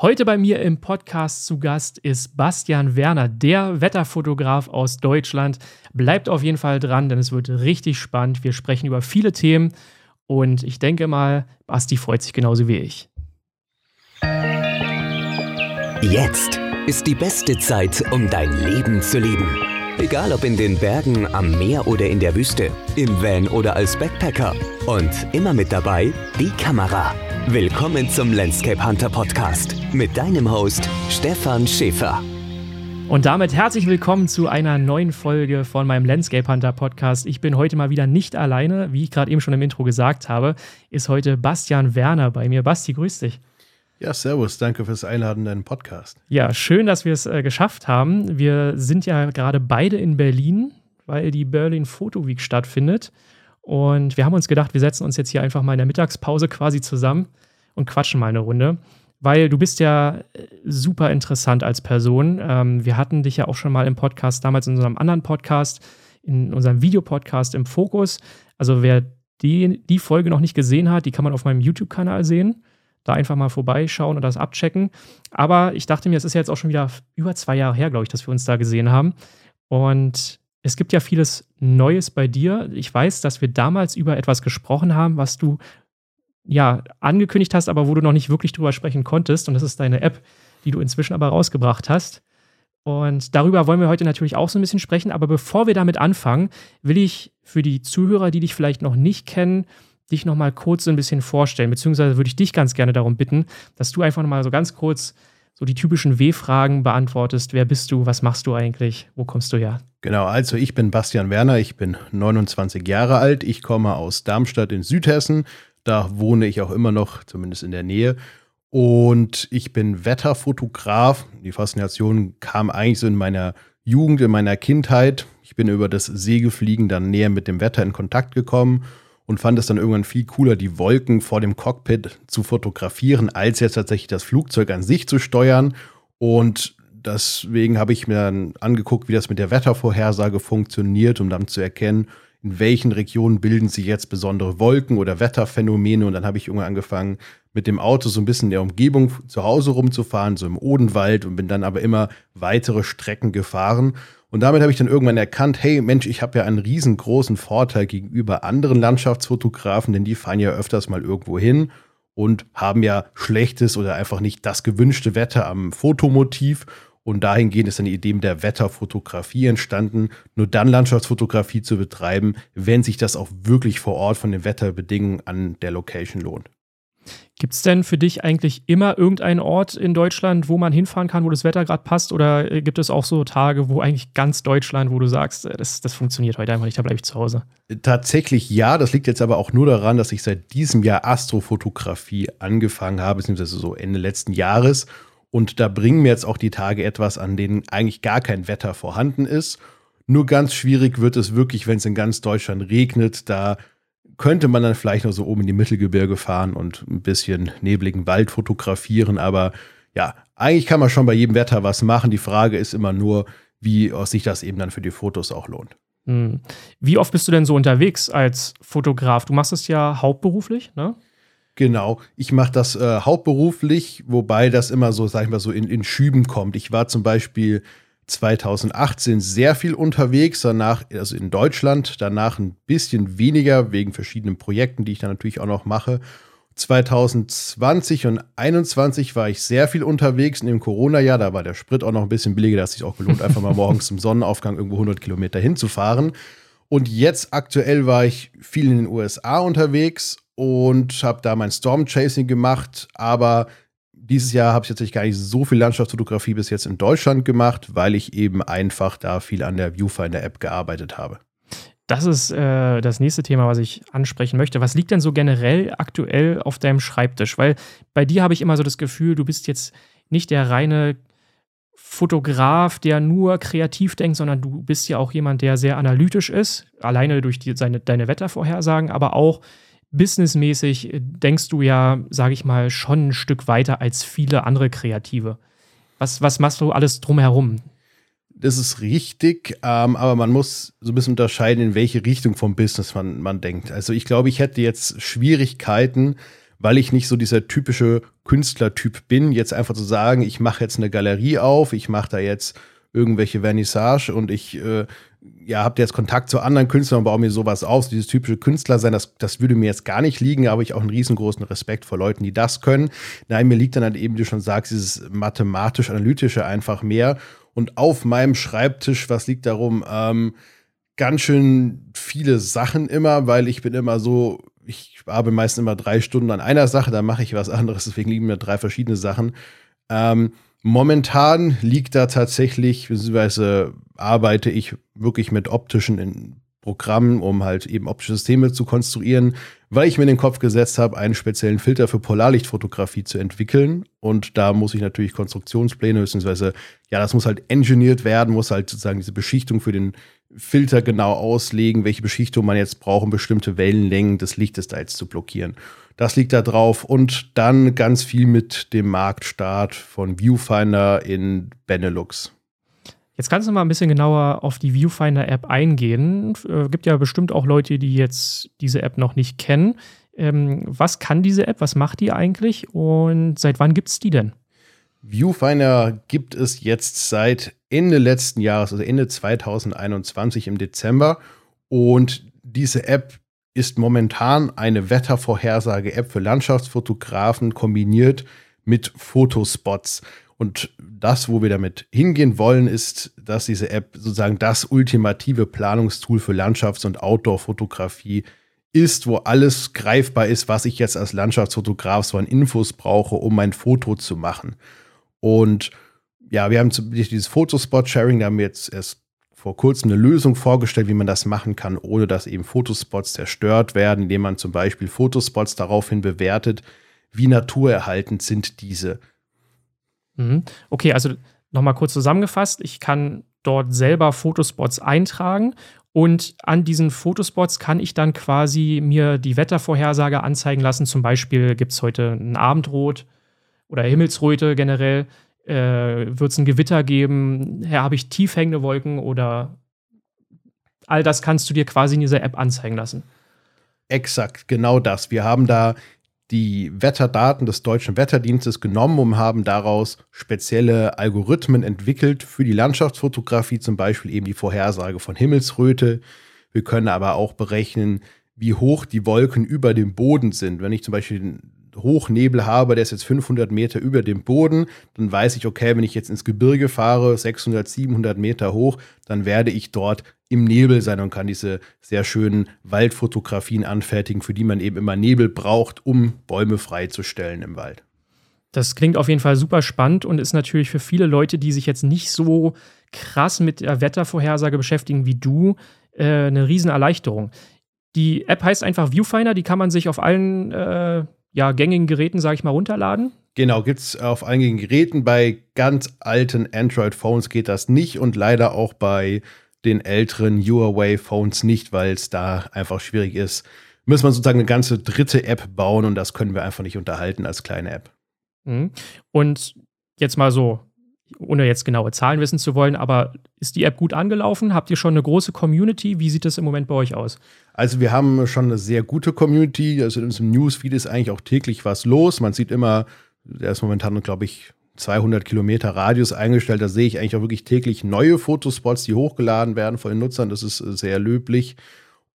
Heute bei mir im Podcast zu Gast ist Bastian Werner, der Wetterfotograf aus Deutschland. Bleibt auf jeden Fall dran, denn es wird richtig spannend. Wir sprechen über viele Themen und ich denke mal, Basti freut sich genauso wie ich. Jetzt ist die beste Zeit, um dein Leben zu leben. Egal ob in den Bergen, am Meer oder in der Wüste, im Van oder als Backpacker. Und immer mit dabei die Kamera. Willkommen zum Landscape Hunter Podcast mit deinem Host Stefan Schäfer. Und damit herzlich willkommen zu einer neuen Folge von meinem Landscape Hunter Podcast. Ich bin heute mal wieder nicht alleine, wie ich gerade eben schon im Intro gesagt habe, ist heute Bastian Werner bei mir. Basti, grüß dich. Ja, servus, danke fürs Einladen in deinen Podcast. Ja, schön, dass wir es äh, geschafft haben. Wir sind ja gerade beide in Berlin, weil die Berlin Photo Week stattfindet. Und wir haben uns gedacht, wir setzen uns jetzt hier einfach mal in der Mittagspause quasi zusammen und quatschen mal eine Runde. Weil du bist ja äh, super interessant als Person. Ähm, wir hatten dich ja auch schon mal im Podcast, damals in unserem anderen Podcast, in unserem Videopodcast im Fokus. Also wer die, die Folge noch nicht gesehen hat, die kann man auf meinem YouTube-Kanal sehen da einfach mal vorbeischauen und das abchecken. Aber ich dachte mir, es ist ja jetzt auch schon wieder über zwei Jahre her, glaube ich, dass wir uns da gesehen haben. Und es gibt ja vieles Neues bei dir. Ich weiß, dass wir damals über etwas gesprochen haben, was du ja angekündigt hast, aber wo du noch nicht wirklich drüber sprechen konntest. Und das ist deine App, die du inzwischen aber rausgebracht hast. Und darüber wollen wir heute natürlich auch so ein bisschen sprechen. Aber bevor wir damit anfangen, will ich für die Zuhörer, die dich vielleicht noch nicht kennen, dich noch mal kurz so ein bisschen vorstellen, beziehungsweise würde ich dich ganz gerne darum bitten, dass du einfach noch mal so ganz kurz so die typischen W-Fragen beantwortest. Wer bist du? Was machst du eigentlich? Wo kommst du her? Genau, also ich bin Bastian Werner, ich bin 29 Jahre alt, ich komme aus Darmstadt in Südhessen, da wohne ich auch immer noch, zumindest in der Nähe. Und ich bin Wetterfotograf. Die Faszination kam eigentlich so in meiner Jugend, in meiner Kindheit. Ich bin über das Segelfliegen dann näher mit dem Wetter in Kontakt gekommen und fand es dann irgendwann viel cooler, die Wolken vor dem Cockpit zu fotografieren, als jetzt tatsächlich das Flugzeug an sich zu steuern. Und deswegen habe ich mir dann angeguckt, wie das mit der Wettervorhersage funktioniert, um dann zu erkennen, in welchen Regionen bilden sich jetzt besondere Wolken oder Wetterphänomene. Und dann habe ich irgendwann angefangen, mit dem Auto so ein bisschen in der Umgebung zu Hause rumzufahren, so im Odenwald und bin dann aber immer weitere Strecken gefahren und damit habe ich dann irgendwann erkannt, hey Mensch, ich habe ja einen riesengroßen Vorteil gegenüber anderen Landschaftsfotografen, denn die fahren ja öfters mal irgendwo hin und haben ja schlechtes oder einfach nicht das gewünschte Wetter am Fotomotiv. Und dahingehend ist dann die Idee der Wetterfotografie entstanden, nur dann Landschaftsfotografie zu betreiben, wenn sich das auch wirklich vor Ort von den Wetterbedingungen an der Location lohnt. Gibt es denn für dich eigentlich immer irgendeinen Ort in Deutschland, wo man hinfahren kann, wo das Wetter gerade passt? Oder äh, gibt es auch so Tage, wo eigentlich ganz Deutschland, wo du sagst, äh, das, das funktioniert heute einfach nicht, da bleibe ich zu Hause? Tatsächlich ja, das liegt jetzt aber auch nur daran, dass ich seit diesem Jahr Astrofotografie angefangen habe, beziehungsweise so Ende letzten Jahres. Und da bringen mir jetzt auch die Tage etwas, an denen eigentlich gar kein Wetter vorhanden ist. Nur ganz schwierig wird es wirklich, wenn es in ganz Deutschland regnet. Da könnte man dann vielleicht noch so oben in die Mittelgebirge fahren und ein bisschen nebligen Wald fotografieren. Aber ja, eigentlich kann man schon bei jedem Wetter was machen. Die Frage ist immer nur, wie sich das eben dann für die Fotos auch lohnt. Hm. Wie oft bist du denn so unterwegs als Fotograf? Du machst es ja hauptberuflich, ne? Genau, ich mache das äh, hauptberuflich, wobei das immer so, sag ich mal, so in, in Schüben kommt. Ich war zum Beispiel 2018 sehr viel unterwegs, danach, also in Deutschland, danach ein bisschen weniger wegen verschiedenen Projekten, die ich dann natürlich auch noch mache. 2020 und 2021 war ich sehr viel unterwegs in dem Corona-Jahr. Da war der Sprit auch noch ein bisschen billiger, dass sich auch gelohnt, einfach mal morgens zum Sonnenaufgang irgendwo 100 Kilometer hinzufahren. Und jetzt aktuell war ich viel in den USA unterwegs und habe da mein Storm Chasing gemacht, aber dieses Jahr habe ich tatsächlich gar nicht so viel Landschaftsfotografie bis jetzt in Deutschland gemacht, weil ich eben einfach da viel an der Viewfinder-App gearbeitet habe. Das ist äh, das nächste Thema, was ich ansprechen möchte. Was liegt denn so generell aktuell auf deinem Schreibtisch? Weil bei dir habe ich immer so das Gefühl, du bist jetzt nicht der reine Fotograf, der nur kreativ denkt, sondern du bist ja auch jemand, der sehr analytisch ist, alleine durch die, seine, deine Wettervorhersagen, aber auch businessmäßig denkst du ja, sage ich mal, schon ein Stück weiter als viele andere Kreative. Was, was machst du alles drumherum? Das ist richtig, ähm, aber man muss so ein bisschen unterscheiden, in welche Richtung vom Business man, man denkt. Also ich glaube, ich hätte jetzt Schwierigkeiten, weil ich nicht so dieser typische Künstlertyp bin, jetzt einfach zu sagen, ich mache jetzt eine Galerie auf, ich mache da jetzt irgendwelche Vernissage und ich äh, ja, habt ihr jetzt Kontakt zu anderen Künstlern und baue mir sowas auf, dieses typische Künstler sein, das, das würde mir jetzt gar nicht liegen, aber ich auch einen riesengroßen Respekt vor Leuten, die das können. Nein, mir liegt dann halt eben, wie du schon sagst, dieses mathematisch-analytische einfach mehr. Und auf meinem Schreibtisch, was liegt darum? Ähm, ganz schön viele Sachen immer, weil ich bin immer so, ich arbeite meistens immer drei Stunden an einer Sache, dann mache ich was anderes, deswegen liegen mir drei verschiedene Sachen. Ähm, momentan liegt da tatsächlich, beziehungsweise arbeite ich wirklich mit optischen Programmen, um halt eben optische Systeme zu konstruieren, weil ich mir in den Kopf gesetzt habe, einen speziellen Filter für Polarlichtfotografie zu entwickeln. Und da muss ich natürlich Konstruktionspläne, beziehungsweise, ja, das muss halt engineert werden, muss halt sozusagen diese Beschichtung für den Filter genau auslegen, welche Beschichtung man jetzt braucht, um bestimmte Wellenlängen des Lichtes da jetzt zu blockieren. Das liegt da drauf. Und dann ganz viel mit dem Marktstart von Viewfinder in Benelux. Jetzt kannst du mal ein bisschen genauer auf die Viewfinder-App eingehen. Äh, gibt ja bestimmt auch Leute, die jetzt diese App noch nicht kennen. Ähm, was kann diese App? Was macht die eigentlich? Und seit wann gibt es die denn? Viewfinder gibt es jetzt seit Ende letzten Jahres, also Ende 2021 im Dezember. Und diese App ist momentan eine Wettervorhersage-App für Landschaftsfotografen kombiniert mit Fotospots. Und das, wo wir damit hingehen wollen, ist, dass diese App sozusagen das ultimative Planungstool für Landschafts- und Outdoor-Fotografie ist, wo alles greifbar ist, was ich jetzt als Landschaftsfotograf so an Infos brauche, um mein Foto zu machen. Und ja, wir haben dieses Fotospot-Sharing, da haben wir jetzt erst vor kurzem eine Lösung vorgestellt, wie man das machen kann, ohne dass eben Fotospots zerstört werden, indem man zum Beispiel Fotospots daraufhin bewertet, wie naturerhaltend sind diese. Mhm. Okay, also nochmal kurz zusammengefasst, ich kann dort selber Fotospots eintragen und an diesen Fotospots kann ich dann quasi mir die Wettervorhersage anzeigen lassen. Zum Beispiel gibt es heute ein Abendrot oder Himmelsröte generell. Äh, Wird es ein Gewitter geben? Her habe ich tief hängende Wolken oder all das kannst du dir quasi in dieser App anzeigen lassen. Exakt, genau das. Wir haben da die Wetterdaten des deutschen Wetterdienstes genommen und haben daraus spezielle Algorithmen entwickelt für die Landschaftsfotografie, zum Beispiel eben die Vorhersage von Himmelsröte. Wir können aber auch berechnen, wie hoch die Wolken über dem Boden sind. Wenn ich zum Beispiel Hochnebel habe, der ist jetzt 500 Meter über dem Boden, dann weiß ich, okay, wenn ich jetzt ins Gebirge fahre, 600, 700 Meter hoch, dann werde ich dort im Nebel sein und kann diese sehr schönen Waldfotografien anfertigen, für die man eben immer Nebel braucht, um Bäume freizustellen im Wald. Das klingt auf jeden Fall super spannend und ist natürlich für viele Leute, die sich jetzt nicht so krass mit der Wettervorhersage beschäftigen wie du, äh, eine Riesenerleichterung. Die App heißt einfach Viewfinder, die kann man sich auf allen äh, ja, gängigen Geräten, sage ich mal, runterladen? Genau, gibt es auf einigen Geräten. Bei ganz alten Android-Phones geht das nicht und leider auch bei den älteren Huawei-Phones nicht, weil es da einfach schwierig ist. Müssen wir sozusagen eine ganze dritte App bauen und das können wir einfach nicht unterhalten als kleine App. Mhm. Und jetzt mal so, ohne jetzt genaue Zahlen wissen zu wollen, aber ist die App gut angelaufen? Habt ihr schon eine große Community? Wie sieht das im Moment bei euch aus? Also wir haben schon eine sehr gute Community. Also in unserem Newsfeed ist eigentlich auch täglich was los. Man sieht immer, der ist momentan, glaube ich, 200 Kilometer Radius eingestellt. Da sehe ich eigentlich auch wirklich täglich neue Fotospots, die hochgeladen werden von den Nutzern. Das ist sehr löblich.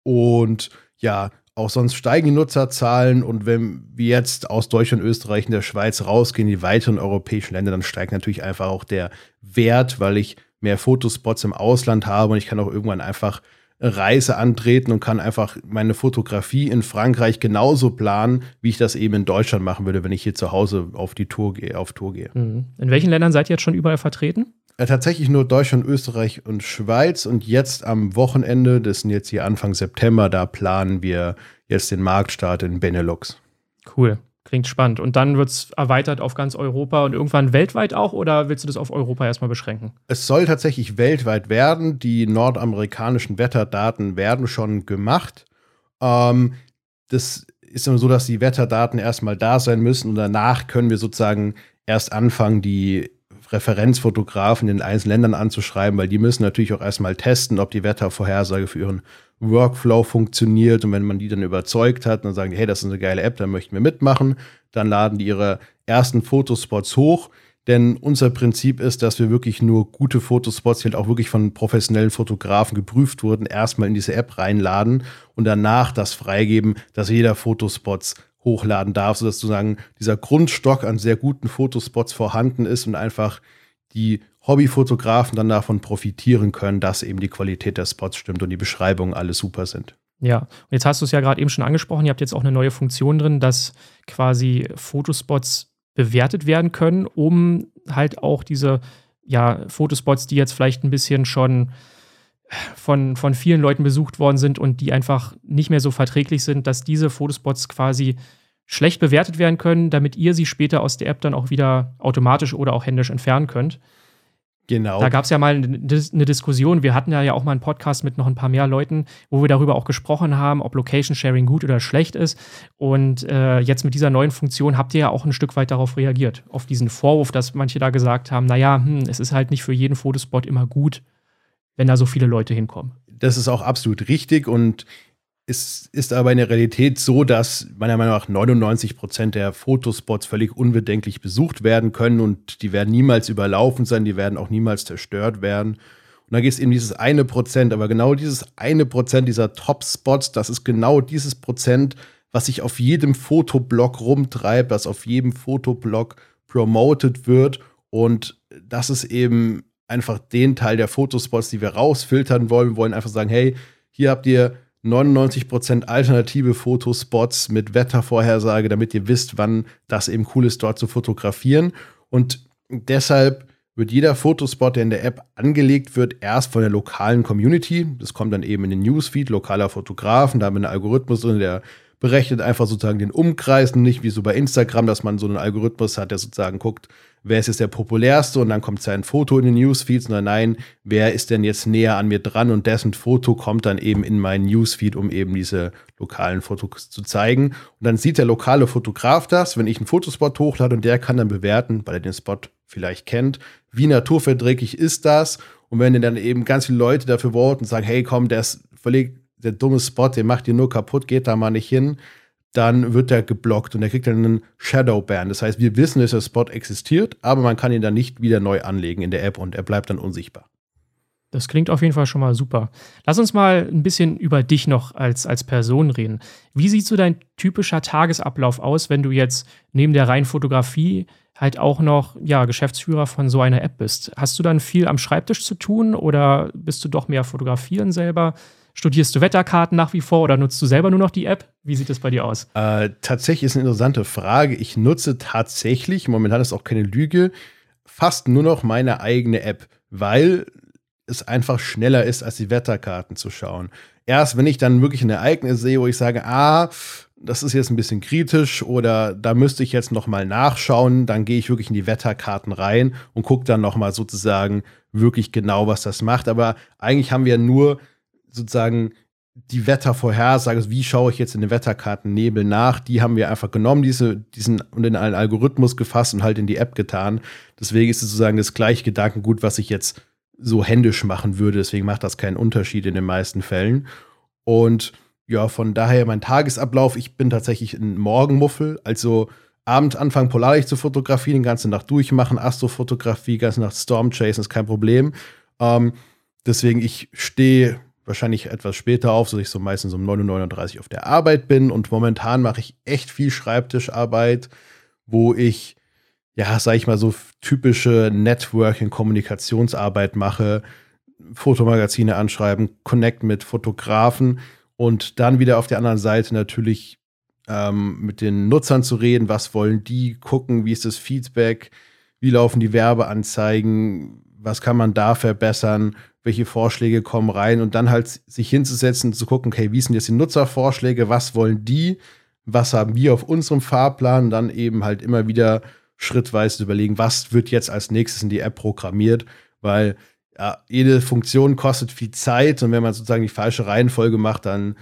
Und ja, auch sonst steigen die Nutzerzahlen und wenn wir jetzt aus Deutschland, Österreich und der Schweiz rausgehen, die weiteren europäischen Länder, dann steigt natürlich einfach auch der Wert, weil ich mehr Fotospots im Ausland habe und ich kann auch irgendwann einfach Reise antreten und kann einfach meine Fotografie in Frankreich genauso planen, wie ich das eben in Deutschland machen würde, wenn ich hier zu Hause auf die Tour gehe, auf Tour gehe. Mhm. In welchen Ländern seid ihr jetzt schon überall vertreten? Äh, tatsächlich nur Deutschland, Österreich und Schweiz. Und jetzt am Wochenende, das sind jetzt hier Anfang September, da planen wir jetzt den Marktstart in Benelux. Cool. Klingt spannend. Und dann wird es erweitert auf ganz Europa und irgendwann weltweit auch oder willst du das auf Europa erstmal beschränken? Es soll tatsächlich weltweit werden. Die nordamerikanischen Wetterdaten werden schon gemacht. Ähm, das ist immer so, dass die Wetterdaten erstmal da sein müssen und danach können wir sozusagen erst anfangen, die Referenzfotografen in den einzelnen Ländern anzuschreiben, weil die müssen natürlich auch erstmal testen, ob die Wettervorhersage für ihren Workflow funktioniert und wenn man die dann überzeugt hat, dann sagen die, hey, das ist eine geile App, da möchten wir mitmachen, dann laden die ihre ersten Fotospots hoch. Denn unser Prinzip ist, dass wir wirklich nur gute Fotospots, die halt auch wirklich von professionellen Fotografen geprüft wurden, erstmal in diese App reinladen und danach das freigeben, dass jeder Fotospots hochladen darf, sodass sozusagen dieser Grundstock an sehr guten Fotospots vorhanden ist und einfach die Hobbyfotografen dann davon profitieren können, dass eben die Qualität der Spots stimmt und die Beschreibungen alle super sind. Ja, und jetzt hast du es ja gerade eben schon angesprochen, ihr habt jetzt auch eine neue Funktion drin, dass quasi Fotospots bewertet werden können, um halt auch diese ja, Fotospots, die jetzt vielleicht ein bisschen schon von, von vielen Leuten besucht worden sind und die einfach nicht mehr so verträglich sind, dass diese Fotospots quasi schlecht bewertet werden können, damit ihr sie später aus der App dann auch wieder automatisch oder auch händisch entfernen könnt. Genau. Da gab es ja mal eine Diskussion. Wir hatten ja, auch mal einen Podcast mit noch ein paar mehr Leuten, wo wir darüber auch gesprochen haben, ob Location Sharing gut oder schlecht ist. Und äh, jetzt mit dieser neuen Funktion habt ihr ja auch ein Stück weit darauf reagiert, auf diesen Vorwurf, dass manche da gesagt haben, naja, hm, es ist halt nicht für jeden Fotospot immer gut, wenn da so viele Leute hinkommen. Das ist auch absolut richtig und es ist aber in der Realität so, dass meiner Meinung nach 99 Prozent der Fotospots völlig unbedenklich besucht werden können und die werden niemals überlaufen sein, die werden auch niemals zerstört werden. Und da geht es eben dieses eine Prozent, aber genau dieses eine Prozent dieser Top-Spots, das ist genau dieses Prozent, was sich auf jedem Fotoblog rumtreibt, was auf jedem Fotoblog promoted wird. Und das ist eben einfach den Teil der Fotospots, die wir rausfiltern wollen. Wir wollen einfach sagen, hey, hier habt ihr 99% alternative Fotospots mit Wettervorhersage, damit ihr wisst, wann das eben cool ist, dort zu fotografieren. Und deshalb wird jeder Fotospot, der in der App angelegt wird, erst von der lokalen Community. Das kommt dann eben in den Newsfeed lokaler Fotografen. Da haben wir einen Algorithmus drin, der berechnet einfach sozusagen den Umkreis, nicht wie so bei Instagram, dass man so einen Algorithmus hat, der sozusagen guckt, wer ist jetzt der populärste? Und dann kommt sein Foto in den Newsfeed, sondern nein, wer ist denn jetzt näher an mir dran? Und dessen Foto kommt dann eben in meinen Newsfeed, um eben diese lokalen Fotos zu zeigen. Und dann sieht der lokale Fotograf das, wenn ich einen Fotospot hochlade und der kann dann bewerten, weil er den Spot vielleicht kennt, wie naturverträglich ist das? Und wenn dann eben ganz viele Leute dafür voten und sagen, hey komm, der ist völlig der dumme Spot, den macht ihr nur kaputt, geht da mal nicht hin, dann wird er geblockt und er kriegt dann einen Shadow Ban. Das heißt, wir wissen, dass der Spot existiert, aber man kann ihn dann nicht wieder neu anlegen in der App und er bleibt dann unsichtbar. Das klingt auf jeden Fall schon mal super. Lass uns mal ein bisschen über dich noch als, als Person reden. Wie sieht so dein typischer Tagesablauf aus, wenn du jetzt neben der reinen Fotografie halt auch noch ja, Geschäftsführer von so einer App bist? Hast du dann viel am Schreibtisch zu tun oder bist du doch mehr fotografieren selber? Studierst du Wetterkarten nach wie vor oder nutzt du selber nur noch die App? Wie sieht es bei dir aus? Äh, tatsächlich ist eine interessante Frage. Ich nutze tatsächlich, momentan ist auch keine Lüge, fast nur noch meine eigene App, weil es einfach schneller ist, als die Wetterkarten zu schauen. Erst wenn ich dann wirklich ein Ereignis sehe, wo ich sage, ah, das ist jetzt ein bisschen kritisch oder da müsste ich jetzt noch mal nachschauen, dann gehe ich wirklich in die Wetterkarten rein und gucke dann noch mal sozusagen wirklich genau, was das macht. Aber eigentlich haben wir nur sozusagen die Wettervorhersage, also wie schaue ich jetzt in den Wetterkarten Nebel nach, die haben wir einfach genommen, diese, diesen und in einen Algorithmus gefasst und halt in die App getan. Deswegen ist es sozusagen das gleiche Gedankengut, was ich jetzt so händisch machen würde. Deswegen macht das keinen Unterschied in den meisten Fällen. Und ja, von daher mein Tagesablauf, ich bin tatsächlich ein Morgenmuffel, also Abend anfangen Polarlicht zu fotografieren, die ganze Nacht durchmachen, Astrofotografie, ganze Nacht Storm Chase ist kein Problem. Ähm, deswegen, ich stehe wahrscheinlich etwas später auf, so ich so meistens um 9.39 Uhr auf der Arbeit bin. Und momentan mache ich echt viel Schreibtischarbeit, wo ich, ja, sag ich mal, so typische Networking-Kommunikationsarbeit mache, Fotomagazine anschreiben, connect mit Fotografen und dann wieder auf der anderen Seite natürlich ähm, mit den Nutzern zu reden, was wollen die, gucken, wie ist das Feedback, wie laufen die Werbeanzeigen, was kann man da verbessern, welche Vorschläge kommen rein und dann halt sich hinzusetzen, zu gucken, okay, wie sind jetzt die Nutzervorschläge, was wollen die, was haben wir auf unserem Fahrplan, dann eben halt immer wieder schrittweise überlegen, was wird jetzt als nächstes in die App programmiert, weil ja, jede Funktion kostet viel Zeit und wenn man sozusagen die falsche Reihenfolge macht, dann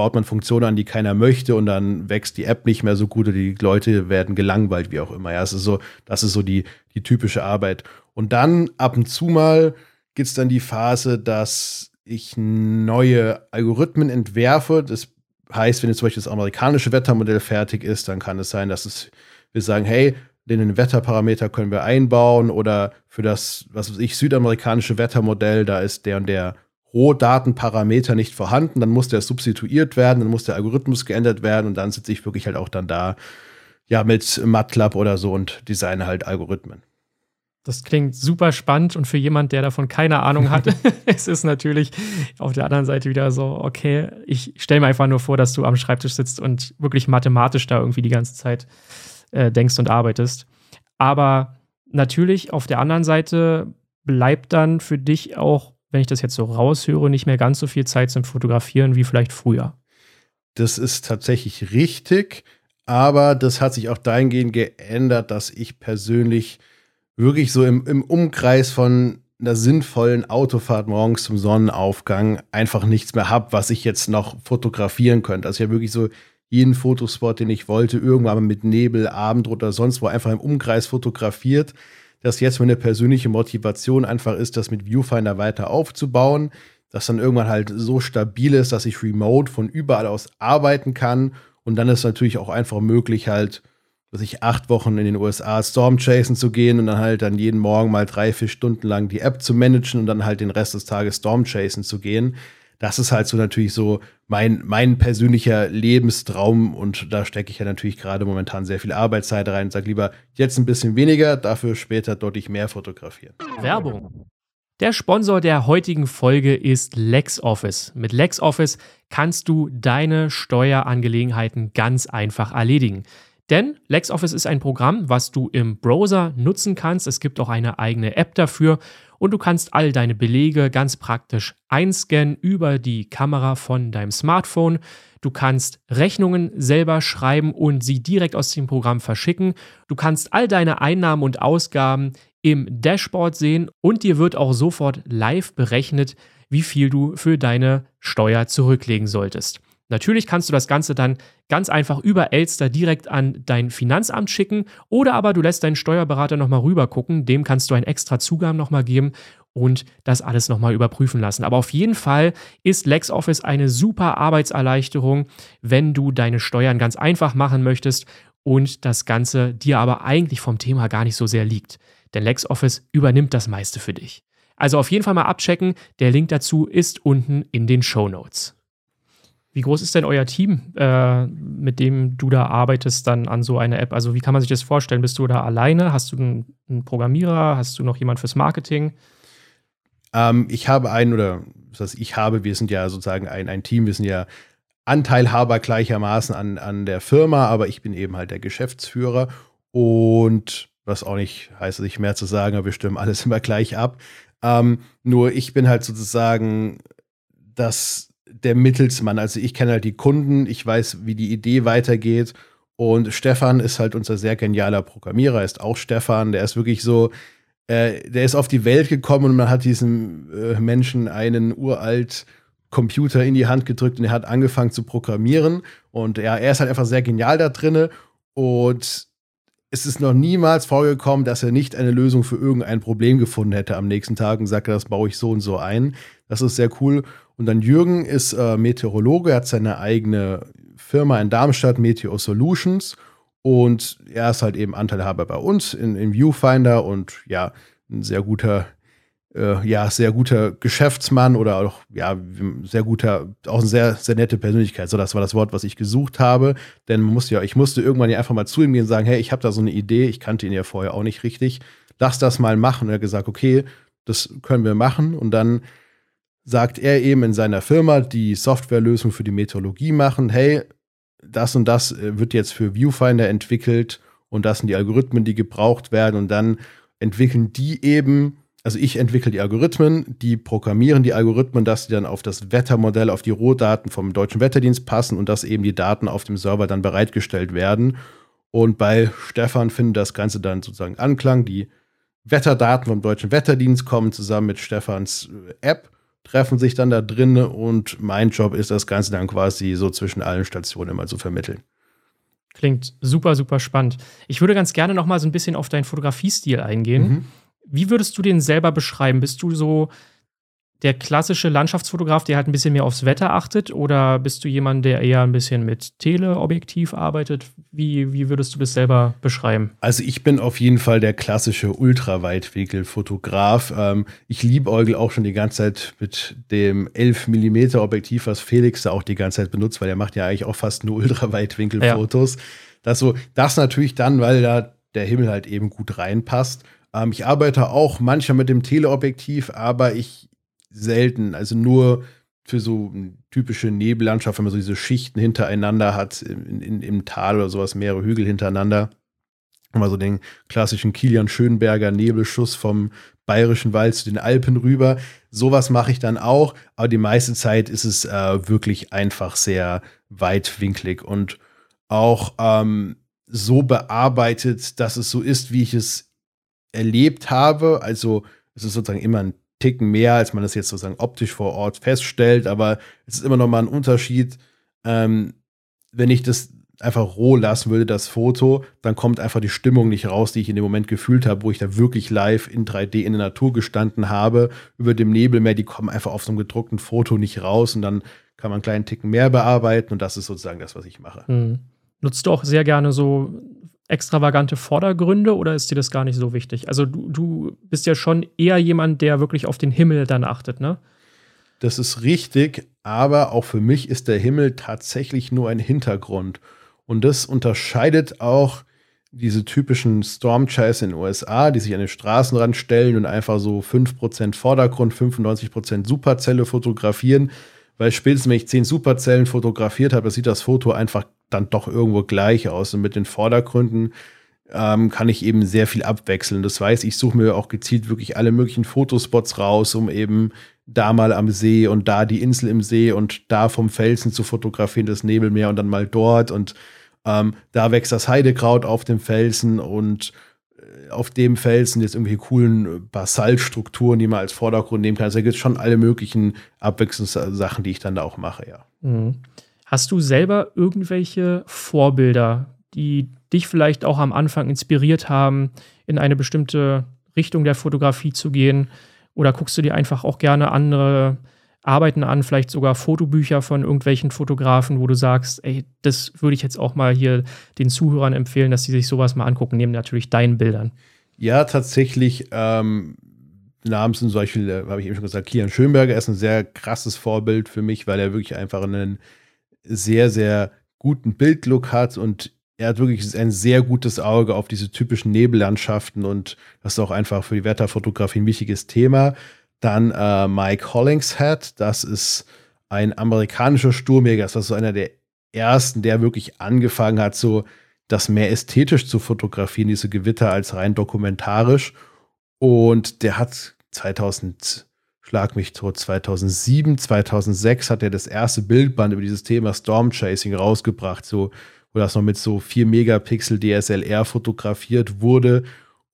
baut man Funktionen an, die keiner möchte und dann wächst die App nicht mehr so gut oder die Leute werden gelangweilt, wie auch immer. Ja, das ist so, das ist so die, die typische Arbeit. Und dann ab und zu mal gibt es dann die Phase, dass ich neue Algorithmen entwerfe. Das heißt, wenn jetzt zum Beispiel das amerikanische Wettermodell fertig ist, dann kann es sein, dass es, wir sagen, hey, den Wetterparameter können wir einbauen oder für das, was weiß ich, südamerikanische Wettermodell, da ist der und der Rohdatenparameter nicht vorhanden, dann muss der substituiert werden, dann muss der Algorithmus geändert werden und dann sitze ich wirklich halt auch dann da, ja, mit MATLAB oder so und designe halt Algorithmen. Das klingt super spannend und für jemand, der davon keine Ahnung hat, es ist natürlich auf der anderen Seite wieder so, okay, ich stelle mir einfach nur vor, dass du am Schreibtisch sitzt und wirklich mathematisch da irgendwie die ganze Zeit äh, denkst und arbeitest. Aber natürlich auf der anderen Seite bleibt dann für dich auch, wenn ich das jetzt so raushöre, nicht mehr ganz so viel Zeit zum Fotografieren wie vielleicht früher. Das ist tatsächlich richtig, aber das hat sich auch dahingehend geändert, dass ich persönlich wirklich so im, im Umkreis von einer sinnvollen Autofahrt morgens zum Sonnenaufgang einfach nichts mehr habe, was ich jetzt noch fotografieren könnte. Also ja wirklich so jeden Fotospot, den ich wollte, irgendwann mal mit Nebel, Abend oder sonst wo einfach im Umkreis fotografiert. Dass jetzt meine persönliche Motivation einfach ist, das mit Viewfinder weiter aufzubauen, dass dann irgendwann halt so stabil ist, dass ich remote von überall aus arbeiten kann. Und dann ist natürlich auch einfach möglich, halt dass ich acht Wochen in den USA Stormchasen zu gehen und dann halt dann jeden Morgen mal drei, vier Stunden lang die App zu managen und dann halt den Rest des Tages Stormchasen zu gehen. Das ist halt so natürlich so mein, mein persönlicher Lebenstraum und da stecke ich ja natürlich gerade momentan sehr viel Arbeitszeit rein und sage lieber jetzt ein bisschen weniger, dafür später deutlich mehr fotografieren. Werbung. Der Sponsor der heutigen Folge ist LexOffice. Mit LexOffice kannst du deine Steuerangelegenheiten ganz einfach erledigen. Denn LexOffice ist ein Programm, was du im Browser nutzen kannst. Es gibt auch eine eigene App dafür und du kannst all deine Belege ganz praktisch einscannen über die Kamera von deinem Smartphone. Du kannst Rechnungen selber schreiben und sie direkt aus dem Programm verschicken. Du kannst all deine Einnahmen und Ausgaben im Dashboard sehen und dir wird auch sofort live berechnet, wie viel du für deine Steuer zurücklegen solltest. Natürlich kannst du das Ganze dann ganz einfach über Elster direkt an dein Finanzamt schicken oder aber du lässt deinen Steuerberater nochmal rüber gucken, dem kannst du einen extra Zugang nochmal geben und das alles nochmal überprüfen lassen. Aber auf jeden Fall ist LexOffice eine super Arbeitserleichterung, wenn du deine Steuern ganz einfach machen möchtest und das Ganze dir aber eigentlich vom Thema gar nicht so sehr liegt. Denn LexOffice übernimmt das meiste für dich. Also auf jeden Fall mal abchecken. Der Link dazu ist unten in den Show Notes. Wie groß ist denn euer Team, äh, mit dem du da arbeitest, dann an so einer App? Also, wie kann man sich das vorstellen? Bist du da alleine? Hast du einen, einen Programmierer? Hast du noch jemand fürs Marketing? Ähm, ich habe einen, oder was heißt, ich habe, wir sind ja sozusagen ein, ein Team, wir sind ja Anteilhaber gleichermaßen an, an der Firma, aber ich bin eben halt der Geschäftsführer und was auch nicht heißt, dass ich mehr zu sagen habe, wir stimmen alles immer gleich ab. Ähm, nur ich bin halt sozusagen das der Mittelsmann. Also ich kenne halt die Kunden, ich weiß, wie die Idee weitergeht. Und Stefan ist halt unser sehr genialer Programmierer, ist auch Stefan, der ist wirklich so, äh, der ist auf die Welt gekommen und man hat diesem äh, Menschen einen uralt Computer in die Hand gedrückt und er hat angefangen zu programmieren. Und ja, er ist halt einfach sehr genial da drinne. Und es ist noch niemals vorgekommen, dass er nicht eine Lösung für irgendein Problem gefunden hätte am nächsten Tag und sagte, das baue ich so und so ein. Das ist sehr cool. Und dann Jürgen ist äh, Meteorologe, hat seine eigene Firma in Darmstadt, Meteor Solutions. Und er ist halt eben Anteilhaber bei uns in, in Viewfinder und ja, ein sehr guter, äh, ja, sehr guter Geschäftsmann oder auch, ja, sehr guter, auch eine sehr, sehr nette Persönlichkeit. So, das war das Wort, was ich gesucht habe. Denn man musste ja, ich musste irgendwann ja einfach mal zu ihm gehen und sagen, hey, ich habe da so eine Idee, ich kannte ihn ja vorher auch nicht richtig. Lass das mal machen. Und er hat gesagt, okay, das können wir machen. Und dann sagt er eben in seiner Firma, die Softwarelösung für die Meteorologie machen, hey, das und das äh, wird jetzt für Viewfinder entwickelt und das sind die Algorithmen, die gebraucht werden und dann entwickeln die eben, also ich entwickle die Algorithmen, die programmieren die Algorithmen, dass sie dann auf das Wettermodell, auf die Rohdaten vom Deutschen Wetterdienst passen und dass eben die Daten auf dem Server dann bereitgestellt werden. Und bei Stefan findet das Ganze dann sozusagen Anklang. Die Wetterdaten vom Deutschen Wetterdienst kommen zusammen mit Stefans äh, App treffen sich dann da drin und mein Job ist, das Ganze dann quasi so zwischen allen Stationen immer zu vermitteln. Klingt super, super spannend. Ich würde ganz gerne noch mal so ein bisschen auf deinen Fotografiestil eingehen. Mhm. Wie würdest du den selber beschreiben? Bist du so der klassische Landschaftsfotograf, der halt ein bisschen mehr aufs Wetter achtet? Oder bist du jemand, der eher ein bisschen mit Teleobjektiv arbeitet? Wie, wie würdest du das selber beschreiben? Also ich bin auf jeden Fall der klassische Ultraweitwinkelfotograf. Ähm, ich liebäugel auch schon die ganze Zeit mit dem 11 mm Objektiv, was Felix da auch die ganze Zeit benutzt, weil er macht ja eigentlich auch fast nur Ultraweitwinkelfotos. Ja. Das so, das natürlich dann, weil da der Himmel halt eben gut reinpasst. Ähm, ich arbeite auch manchmal mit dem Teleobjektiv, aber ich selten. Also nur für so typische Nebellandschaft, wenn man so diese Schichten hintereinander hat, in, in, im Tal oder sowas, mehrere Hügel hintereinander. Mal so den klassischen Kilian Schönberger Nebelschuss vom Bayerischen Wald zu den Alpen rüber. Sowas mache ich dann auch, aber die meiste Zeit ist es äh, wirklich einfach sehr weitwinklig und auch ähm, so bearbeitet, dass es so ist, wie ich es erlebt habe. Also es ist sozusagen immer ein Ticken mehr, als man das jetzt sozusagen optisch vor Ort feststellt, aber es ist immer noch mal ein Unterschied, ähm, wenn ich das einfach roh lassen würde, das Foto, dann kommt einfach die Stimmung nicht raus, die ich in dem Moment gefühlt habe, wo ich da wirklich live in 3D in der Natur gestanden habe, über dem Nebelmeer, die kommen einfach auf so einem gedruckten Foto nicht raus und dann kann man einen kleinen Ticken mehr bearbeiten und das ist sozusagen das, was ich mache. Hm. Nutzt du auch sehr gerne so extravagante Vordergründe oder ist dir das gar nicht so wichtig? Also du, du bist ja schon eher jemand, der wirklich auf den Himmel dann achtet, ne? Das ist richtig, aber auch für mich ist der Himmel tatsächlich nur ein Hintergrund. Und das unterscheidet auch diese typischen Stormchase in den USA, die sich an den Straßenrand stellen und einfach so 5% Vordergrund, 95% Superzelle fotografieren. Weil spätestens, wenn ich 10 Superzellen fotografiert habe, sieht das Foto einfach dann doch irgendwo gleich aus. Und mit den Vordergründen ähm, kann ich eben sehr viel abwechseln. Das heißt, ich suche mir auch gezielt wirklich alle möglichen Fotospots raus, um eben da mal am See und da die Insel im See und da vom Felsen zu fotografieren, das Nebelmeer und dann mal dort und ähm, da wächst das Heidekraut auf dem Felsen und auf dem Felsen jetzt irgendwelche coolen Basaltstrukturen, die man als Vordergrund nehmen kann. Also da gibt es schon alle möglichen Abwechslungssachen, die ich dann da auch mache, ja. Mhm. Hast du selber irgendwelche Vorbilder, die dich vielleicht auch am Anfang inspiriert haben, in eine bestimmte Richtung der Fotografie zu gehen? Oder guckst du dir einfach auch gerne andere Arbeiten an, vielleicht sogar Fotobücher von irgendwelchen Fotografen, wo du sagst, ey, das würde ich jetzt auch mal hier den Zuhörern empfehlen, dass sie sich sowas mal angucken, neben natürlich deinen Bildern. Ja, tatsächlich. Ähm, Namen sind Beispiel, äh, habe ich eben schon gesagt, Kian Schönberger ist ein sehr krasses Vorbild für mich, weil er wirklich einfach einen sehr, sehr guten Bildlook hat und er hat wirklich ein sehr gutes Auge auf diese typischen Nebellandschaften und das ist auch einfach für die Wetterfotografie ein wichtiges Thema. Dann äh, Mike Hollingshead, das ist ein amerikanischer Sturmjäger, das war so einer der ersten, der wirklich angefangen hat, so das mehr ästhetisch zu fotografieren, diese Gewitter als rein dokumentarisch. Und der hat 2000 schlag mich tot, 2007, 2006 hat er das erste Bildband über dieses Thema Storm Chasing rausgebracht, so, wo das noch mit so 4 Megapixel DSLR fotografiert wurde.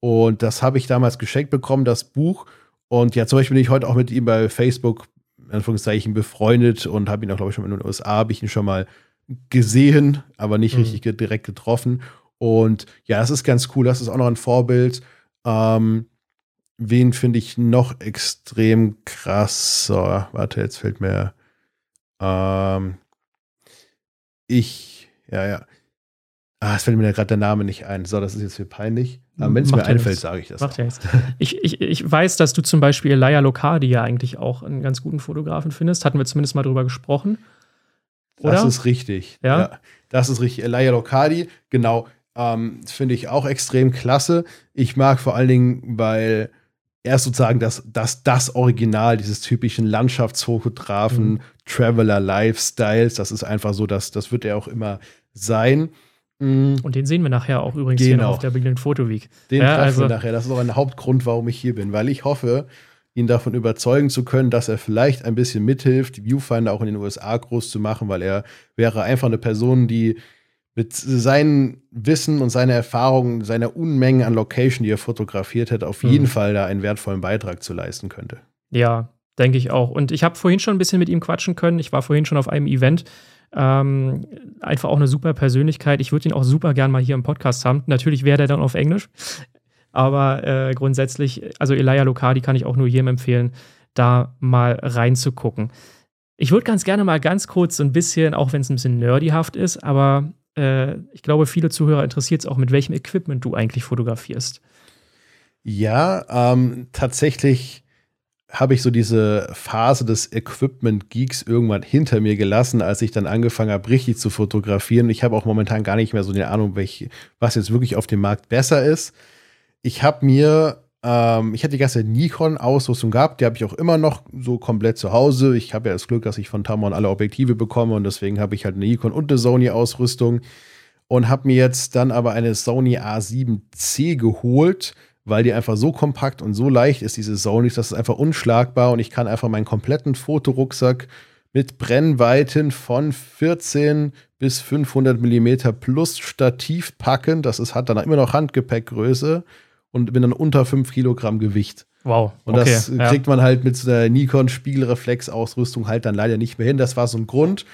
Und das habe ich damals geschenkt bekommen, das Buch. Und ja, zum Beispiel bin ich heute auch mit ihm bei Facebook, in Anführungszeichen, befreundet und habe ihn auch, glaube ich, schon in den USA, habe ich ihn schon mal gesehen, aber nicht mhm. richtig direkt getroffen. Und ja, das ist ganz cool. Das ist auch noch ein Vorbild. Ähm, wen finde ich noch extrem krasser? Warte, jetzt fällt mir. Ähm, ich, ja, ja. Ah, es fällt mir gerade der Name nicht ein. So, das ist jetzt viel peinlich. Wenn es mir einfällt, sage ich das. Macht ja ich, ich, ich weiß, dass du zum Beispiel Laia Locardi ja eigentlich auch einen ganz guten Fotografen findest. Hatten wir zumindest mal drüber gesprochen. Oder? Das ist richtig. Ja. ja das ist richtig. Laia Locardi, genau. Ähm, Finde ich auch extrem klasse. Ich mag vor allen Dingen, weil er ist sozusagen das, das, das Original dieses typischen Landschaftsfotografen, mhm. Traveler Lifestyles. Das ist einfach so, dass, das wird er auch immer sein. Mhm. Und den sehen wir nachher auch übrigens genau. hier auf der Berlin Photo Week. Den ja, treffen also wir nachher. Das ist auch ein Hauptgrund, warum ich hier bin, weil ich hoffe, ihn davon überzeugen zu können, dass er vielleicht ein bisschen mithilft, Viewfinder auch in den USA groß zu machen, weil er wäre einfach eine Person, die mit seinem Wissen und seiner Erfahrung, seiner Unmengen an Location, die er fotografiert hat, auf jeden mhm. Fall da einen wertvollen Beitrag zu leisten könnte. Ja, denke ich auch. Und ich habe vorhin schon ein bisschen mit ihm quatschen können. Ich war vorhin schon auf einem Event. Ähm, einfach auch eine super Persönlichkeit. Ich würde ihn auch super gern mal hier im Podcast haben. Natürlich wäre der dann auf Englisch. Aber äh, grundsätzlich, also Elia Locardi kann ich auch nur jedem empfehlen, da mal reinzugucken. Ich würde ganz gerne mal ganz kurz so ein bisschen, auch wenn es ein bisschen nerdyhaft ist, aber äh, ich glaube, viele Zuhörer interessiert es auch, mit welchem Equipment du eigentlich fotografierst. Ja, ähm, tatsächlich habe ich so diese Phase des Equipment Geeks irgendwann hinter mir gelassen, als ich dann angefangen habe, richtig zu fotografieren. Ich habe auch momentan gar nicht mehr so eine Ahnung, welch, was jetzt wirklich auf dem Markt besser ist. Ich habe mir, ähm, ich hatte die ganze Nikon-Ausrüstung gehabt, die habe ich auch immer noch so komplett zu Hause. Ich habe ja das Glück, dass ich von Tamron alle Objektive bekomme und deswegen habe ich halt eine Nikon und eine Sony-Ausrüstung und habe mir jetzt dann aber eine Sony A7C geholt weil die einfach so kompakt und so leicht ist, diese Sony, das ist einfach unschlagbar und ich kann einfach meinen kompletten Fotorucksack mit Brennweiten von 14 bis 500 Millimeter plus Stativ packen. Das ist, hat dann immer noch Handgepäckgröße und bin dann unter 5 Kilogramm Gewicht. Wow. Und okay, das kriegt ja. man halt mit der Nikon Spiegelreflex-Ausrüstung halt dann leider nicht mehr hin. Das war so ein Grund.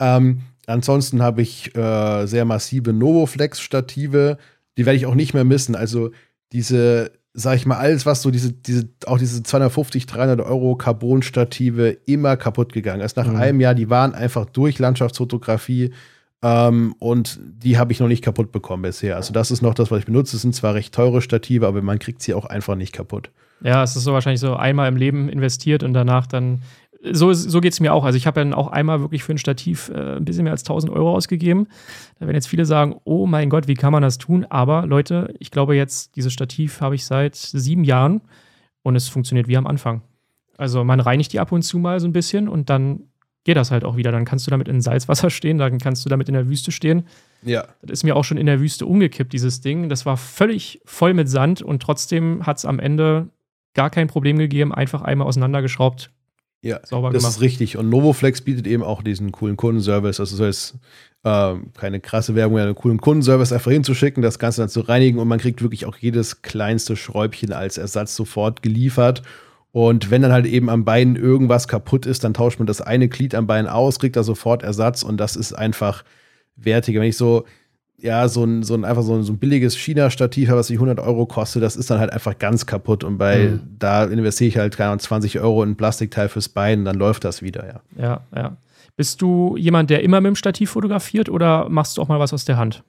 Ähm, ansonsten habe ich äh, sehr massive Novoflex-Stative. Die werde ich auch nicht mehr missen. Also diese, sag ich mal, alles, was so diese, diese, auch diese 250, 300 Euro Carbon-Stative immer kaputt gegangen ist. Nach mhm. einem Jahr, die waren einfach durch Landschaftsfotografie ähm, und die habe ich noch nicht kaputt bekommen bisher. Also das ist noch das, was ich benutze. Es sind zwar recht teure Stative, aber man kriegt sie auch einfach nicht kaputt. Ja, es ist so wahrscheinlich so einmal im Leben investiert und danach dann so, so geht es mir auch. Also ich habe dann auch einmal wirklich für ein Stativ äh, ein bisschen mehr als 1000 Euro ausgegeben. Da werden jetzt viele sagen, oh mein Gott, wie kann man das tun? Aber Leute, ich glaube jetzt, dieses Stativ habe ich seit sieben Jahren und es funktioniert wie am Anfang. Also man reinigt die ab und zu mal so ein bisschen und dann geht das halt auch wieder. Dann kannst du damit in Salzwasser stehen, dann kannst du damit in der Wüste stehen. Ja. Das ist mir auch schon in der Wüste umgekippt, dieses Ding. Das war völlig voll mit Sand und trotzdem hat es am Ende gar kein Problem gegeben, einfach einmal auseinandergeschraubt, ja, sauber das gemacht. ist richtig. Und Novoflex bietet eben auch diesen coolen Kundenservice. Also soll es äh, keine krasse Werbung, einen coolen Kundenservice einfach hinzuschicken, das Ganze dann zu reinigen und man kriegt wirklich auch jedes kleinste Schräubchen als Ersatz sofort geliefert. Und wenn dann halt eben am Bein irgendwas kaputt ist, dann tauscht man das eine Glied am Bein aus, kriegt da sofort Ersatz und das ist einfach wertiger. Wenn ich so ja, so ein, so ein einfach so ein, so ein billiges China-Stativ, was sich 100 Euro kostet, das ist dann halt einfach ganz kaputt. Und bei, mhm. da investiere ich halt, keine Ahnung, 20 Euro in ein Plastikteil fürs Bein, dann läuft das wieder, ja. Ja, ja. Bist du jemand, der immer mit dem Stativ fotografiert oder machst du auch mal was aus der Hand?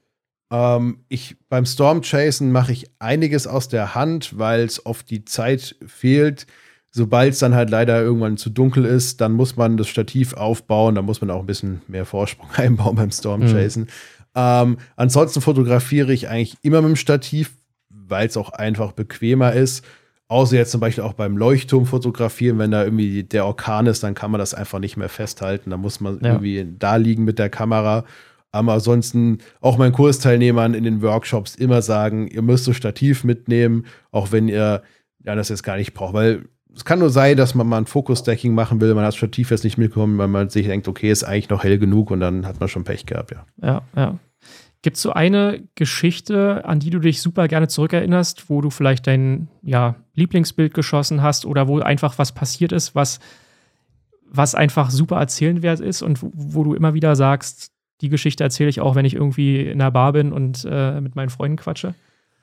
Ähm, ich, beim Stormchasen mache ich einiges aus der Hand, weil es oft die Zeit fehlt. Sobald es dann halt leider irgendwann zu dunkel ist, dann muss man das Stativ aufbauen, da muss man auch ein bisschen mehr Vorsprung einbauen beim Stormchasen. Mhm. Ähm, ansonsten fotografiere ich eigentlich immer mit dem Stativ, weil es auch einfach bequemer ist. Außer jetzt zum Beispiel auch beim Leuchtturm fotografieren, wenn da irgendwie der Orkan ist, dann kann man das einfach nicht mehr festhalten. Da muss man ja. irgendwie da liegen mit der Kamera. Aber ansonsten auch meinen Kursteilnehmern in den Workshops immer sagen, ihr müsst das Stativ mitnehmen, auch wenn ihr ja, das jetzt gar nicht braucht. Weil es kann nur sein, dass man mal ein Fokus-Stacking machen will, man hat das Stativ jetzt nicht mitgekommen, weil man sich denkt, okay, ist eigentlich noch hell genug und dann hat man schon Pech gehabt, ja. Ja, ja. Gibt es so eine Geschichte, an die du dich super gerne zurückerinnerst, wo du vielleicht dein ja, Lieblingsbild geschossen hast oder wo einfach was passiert ist, was, was einfach super erzählenwert ist und wo, wo du immer wieder sagst, die Geschichte erzähle ich auch, wenn ich irgendwie in der Bar bin und äh, mit meinen Freunden quatsche?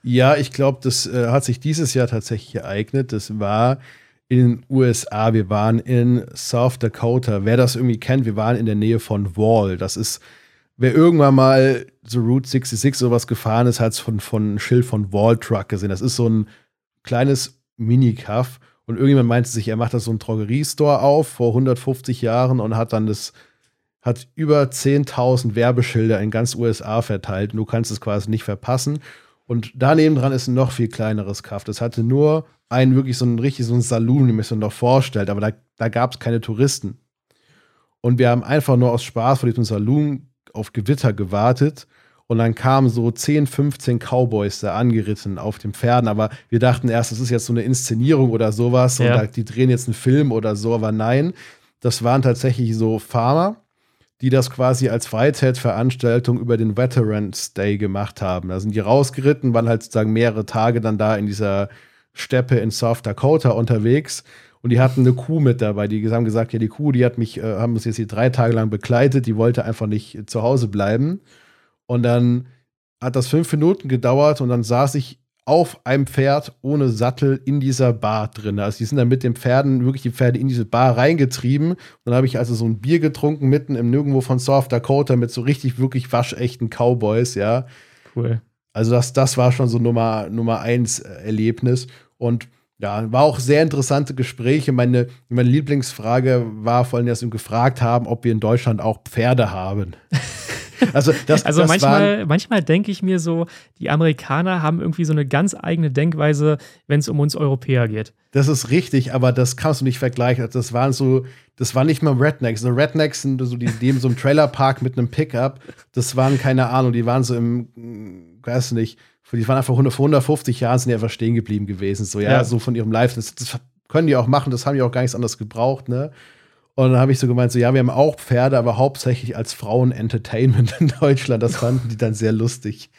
Ja, ich glaube, das äh, hat sich dieses Jahr tatsächlich ereignet. Das war in den USA. Wir waren in South Dakota. Wer das irgendwie kennt, wir waren in der Nähe von Wall. Das ist wer irgendwann mal so Route 66 sowas gefahren ist, hat es von, von Schild von Wall Truck gesehen. Das ist so ein kleines Mini-Cuff. Und irgendjemand meinte sich, er macht da so einen Drogeriestore auf vor 150 Jahren und hat dann das, hat über 10.000 Werbeschilder in ganz USA verteilt. Und du kannst es quasi nicht verpassen. Und daneben dran ist ein noch viel kleineres Kaff. Das hatte nur einen wirklich so ein richtig so ein Saloon, wie man sich noch vorstellt. Aber da, da gab es keine Touristen. Und wir haben einfach nur aus Spaß vor diesem Saloon auf Gewitter gewartet und dann kamen so 10, 15 Cowboys da angeritten auf den Pferden. Aber wir dachten erst, das ist jetzt so eine Inszenierung oder sowas ja. und die drehen jetzt einen Film oder so. Aber nein, das waren tatsächlich so Farmer, die das quasi als Freizeitveranstaltung über den Veterans Day gemacht haben. Da sind die rausgeritten, waren halt sozusagen mehrere Tage dann da in dieser Steppe in South Dakota unterwegs und die hatten eine Kuh mit dabei. Die haben gesagt, ja, die Kuh, die hat mich, äh, haben uns jetzt hier drei Tage lang begleitet, die wollte einfach nicht zu Hause bleiben. Und dann hat das fünf Minuten gedauert und dann saß ich auf einem Pferd ohne Sattel in dieser Bar drin. Also die sind dann mit den Pferden, wirklich die Pferde in diese Bar reingetrieben. Und dann habe ich also so ein Bier getrunken mitten im Nirgendwo von South Dakota mit so richtig, wirklich waschechten Cowboys, ja. Cool. Also das, das war schon so Nummer, Nummer eins äh, Erlebnis. Und ja, war auch sehr interessante Gespräche. Meine, meine Lieblingsfrage war vor allem, dass wir gefragt haben, ob wir in Deutschland auch Pferde haben. Also, das, also das manchmal, manchmal denke ich mir so, die Amerikaner haben irgendwie so eine ganz eigene Denkweise, wenn es um uns Europäer geht. Das ist richtig, aber das kannst du nicht vergleichen. Das waren so, das waren nicht mal Rednecks. So Rednecks sind so, die leben so im Trailerpark mit einem Pickup. Das waren keine Ahnung, die waren so im, weiß nicht, die waren einfach 100, vor 150 Jahren sind die einfach stehen geblieben gewesen. So, ja, ja. so von ihrem Life. Das, das können die auch machen, das haben die auch gar nichts anderes gebraucht, ne? Und dann habe ich so gemeint, so ja, wir haben auch Pferde, aber hauptsächlich als Frauen-Entertainment in Deutschland. Das fanden die dann sehr lustig.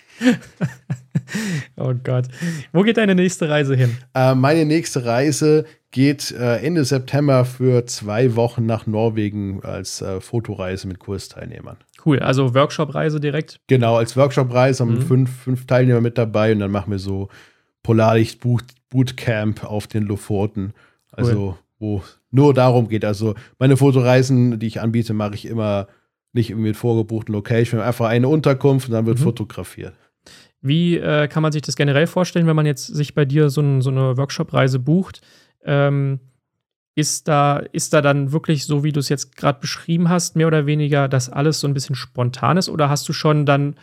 oh Gott. Wo geht deine nächste Reise hin? Äh, meine nächste Reise geht äh, Ende September für zwei Wochen nach Norwegen als äh, Fotoreise mit Kursteilnehmern. Cool, also Workshop-Reise direkt? Genau, als Workshop-Reise haben mhm. fünf, fünf Teilnehmer mit dabei und dann machen wir so Polarlicht-Bootcamp auf den Lofoten. Also, cool. Wo nur darum geht. Also meine Fotoreisen, die ich anbiete, mache ich immer nicht mit vorgebuchten Location, einfach eine Unterkunft und dann wird mhm. fotografiert. Wie äh, kann man sich das generell vorstellen, wenn man jetzt sich bei dir so, ein, so eine Workshop-Reise bucht? Ähm, ist, da, ist da dann wirklich so, wie du es jetzt gerade beschrieben hast, mehr oder weniger, dass alles so ein bisschen spontan ist? Oder hast du schon dann,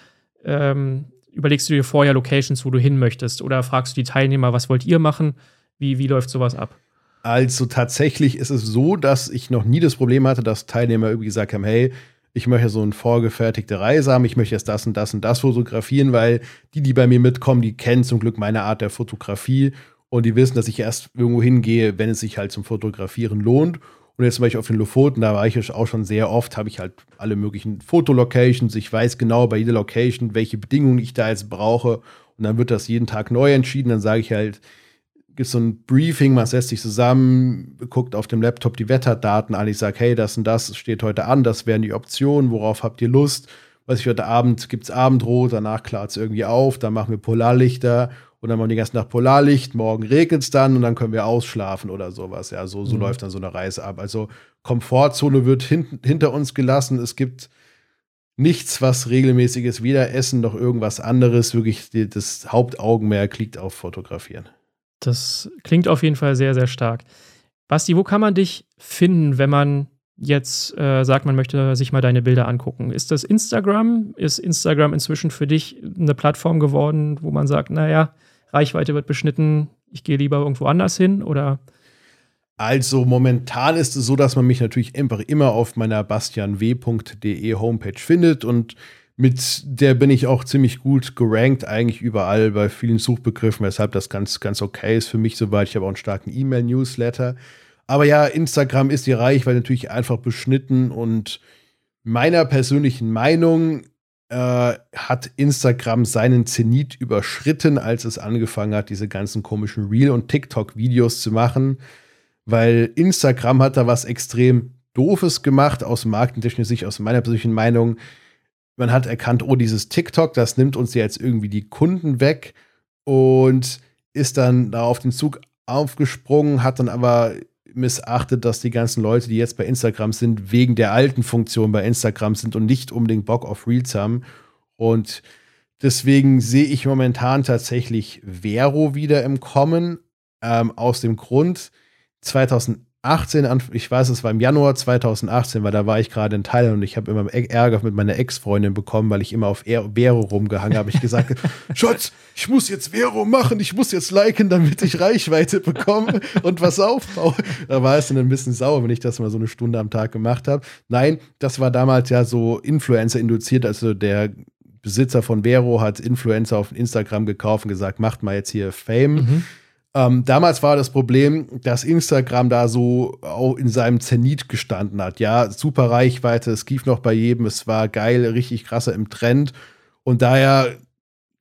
ähm, überlegst du dir vorher Locations, wo du hin möchtest? Oder fragst du die Teilnehmer, was wollt ihr machen? Wie, wie läuft sowas ab? Also tatsächlich ist es so, dass ich noch nie das Problem hatte, dass Teilnehmer irgendwie gesagt haben, hey, ich möchte so eine vorgefertigte Reise haben, ich möchte jetzt das und das und das fotografieren, weil die, die bei mir mitkommen, die kennen zum Glück meine Art der Fotografie und die wissen, dass ich erst irgendwo hingehe, wenn es sich halt zum Fotografieren lohnt. Und jetzt zum Beispiel auf den Lofoten, da war ich auch schon sehr oft, habe ich halt alle möglichen Fotolocations. Ich weiß genau bei jeder Location, welche Bedingungen ich da jetzt brauche. Und dann wird das jeden Tag neu entschieden. Dann sage ich halt, gibt so ein Briefing, man setzt sich zusammen, guckt auf dem Laptop die Wetterdaten an. Ich sage, hey, das und das steht heute an, das wären die Optionen, worauf habt ihr Lust? Weiß ich, heute Abend gibt es Abendrot, danach klart es irgendwie auf, dann machen wir Polarlichter und dann machen wir die ganze Nacht Polarlicht, morgen regnet es dann und dann können wir ausschlafen oder sowas. Ja, so, so mhm. läuft dann so eine Reise ab. Also Komfortzone wird hin, hinter uns gelassen. Es gibt nichts, was regelmäßiges, weder Essen noch irgendwas anderes. Wirklich, die, das Hauptaugenmerk liegt auf Fotografieren. Das klingt auf jeden Fall sehr, sehr stark. Basti, wo kann man dich finden, wenn man jetzt äh, sagt, man möchte sich mal deine Bilder angucken? Ist das Instagram? Ist Instagram inzwischen für dich eine Plattform geworden, wo man sagt, naja, Reichweite wird beschnitten, ich gehe lieber irgendwo anders hin oder? Also momentan ist es so, dass man mich natürlich einfach immer auf meiner bastianw.de Homepage findet und mit der bin ich auch ziemlich gut gerankt, eigentlich überall bei vielen Suchbegriffen, weshalb das ganz, ganz okay ist für mich soweit. Ich habe auch einen starken E-Mail-Newsletter. Aber ja, Instagram ist die Reichweite natürlich einfach beschnitten und meiner persönlichen Meinung äh, hat Instagram seinen Zenit überschritten, als es angefangen hat, diese ganzen komischen Reel- und TikTok-Videos zu machen, weil Instagram hat da was extrem Doofes gemacht, aus markentechnischer Sicht, aus meiner persönlichen Meinung man hat erkannt, oh, dieses TikTok, das nimmt uns jetzt irgendwie die Kunden weg und ist dann da auf den Zug aufgesprungen, hat dann aber missachtet, dass die ganzen Leute, die jetzt bei Instagram sind, wegen der alten Funktion bei Instagram sind und nicht unbedingt Bock auf Reels haben. Und deswegen sehe ich momentan tatsächlich Vero wieder im Kommen. Ähm, aus dem Grund, 2000 18, ich weiß, es war im Januar 2018, weil da war ich gerade in Thailand und ich habe immer Ärger mit meiner Ex-Freundin bekommen, weil ich immer auf Vero rumgehangen habe. Ich gesagt, Schatz, ich muss jetzt Vero machen, ich muss jetzt liken, damit ich Reichweite bekomme und was aufbaue. Da war es dann ein bisschen sauer, wenn ich das mal so eine Stunde am Tag gemacht habe. Nein, das war damals ja so Influencer induziert, also der Besitzer von Vero hat Influencer auf Instagram gekauft und gesagt, macht mal jetzt hier Fame. Mhm. Ähm, damals war das Problem, dass Instagram da so auch in seinem Zenit gestanden hat. Ja, super Reichweite, es lief noch bei jedem, es war geil, richtig krasser im Trend. Und daher